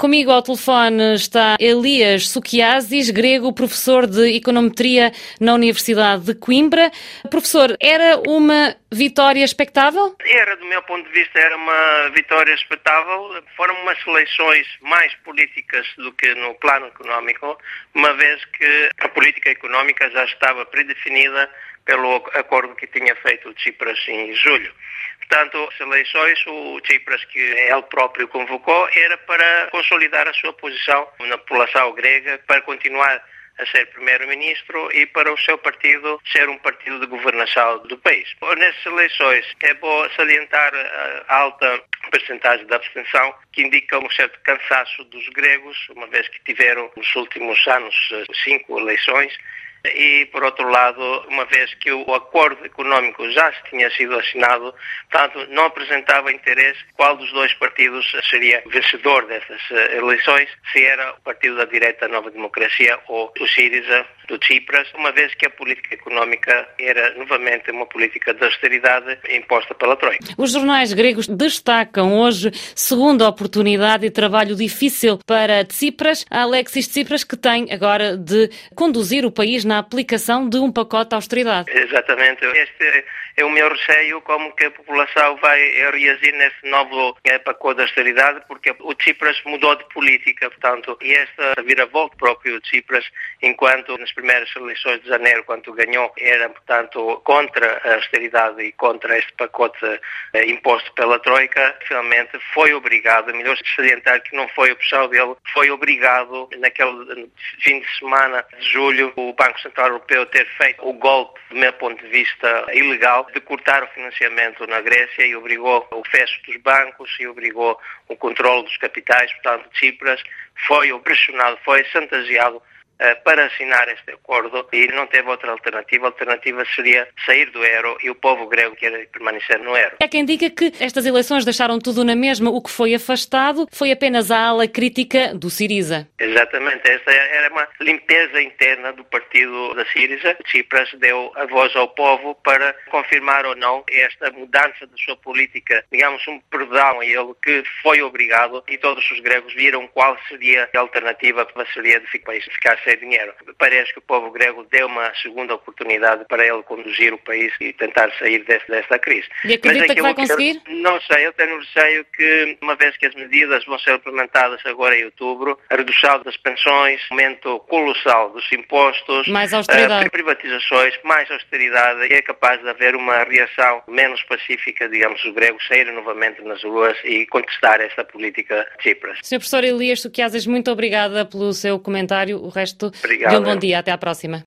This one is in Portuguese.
Comigo ao telefone está Elias Sukiazis, grego, professor de econometria na Universidade de Coimbra. Professor, era uma vitória expectável? Era, do meu ponto de vista, era uma vitória expectável. Foram umas eleições mais políticas do que no plano económico, uma vez que a política económica já estava predefinida pelo acordo que tinha feito o Tsipras em julho. Portanto, as eleições, o Tsipras, que ele próprio convocou, era para consolidar a sua posição na população grega, para continuar a ser primeiro-ministro e para o seu partido ser um partido de governação do país. Nessas eleições é bom salientar a alta percentagem de abstenção, que indica um certo cansaço dos gregos, uma vez que tiveram nos últimos anos cinco eleições e, por outro lado, uma vez que o acordo económico já tinha sido assinado, portanto, não apresentava interesse qual dos dois partidos seria vencedor dessas eh, eleições, se era o Partido da Direita Nova Democracia ou o Síriza do Tsipras, uma vez que a política económica era novamente uma política de austeridade imposta pela Troika. Os jornais gregos destacam hoje segunda oportunidade e trabalho difícil para Tsipras, Alexis Tsipras, que tem agora de conduzir o país na aplicação de um pacote de austeridade. Exatamente. Este é o meu receio como que a população vai reagir nesse novo pacote de austeridade, porque o Tsipras mudou de política, portanto, e esta vira-volta próprio de Tsipras, enquanto primeiras eleições de janeiro, quando ganhou, era, portanto, contra a austeridade e contra este pacote eh, imposto pela Troika, finalmente foi obrigado, melhor salientar que não foi opção dele, foi obrigado, naquele fim de semana de julho, o Banco Central Europeu ter feito o golpe, do meu ponto de vista, ilegal, de cortar o financiamento na Grécia e obrigou o fecho dos bancos e obrigou o controle dos capitais. Portanto, Tsipras foi pressionado, foi chantageado para assinar este acordo e não teve outra alternativa. A alternativa seria sair do euro e o povo grego quer permanecer no euro. É quem diga que estas eleições deixaram tudo na mesma. O que foi afastado foi apenas a ala crítica do Siriza. Exatamente. Esta era uma limpeza interna do partido da Siriza. Tsipras deu a voz ao povo para confirmar ou não esta mudança da sua política, digamos, um perdão a ele que foi obrigado e todos os gregos viram qual seria a alternativa para seria de ficar sem dinheiro. Parece que o povo grego deu uma segunda oportunidade para ele conduzir o país e tentar sair deste, desta crise. E acredita que vai conseguir? Não sei, eu tenho receio que, uma vez que as medidas vão ser implementadas agora em outubro, a redução das pensões, aumento colossal dos impostos, mais austeridade. Uh, privatizações, mais austeridade, e é capaz de haver uma reação menos pacífica, digamos, os gregos saírem novamente nas ruas e contestar esta política de Cipras. Sr. Professor Elias Suquiazes, muito obrigada pelo seu comentário. O resto Obrigado. de um bom dia. Até à próxima.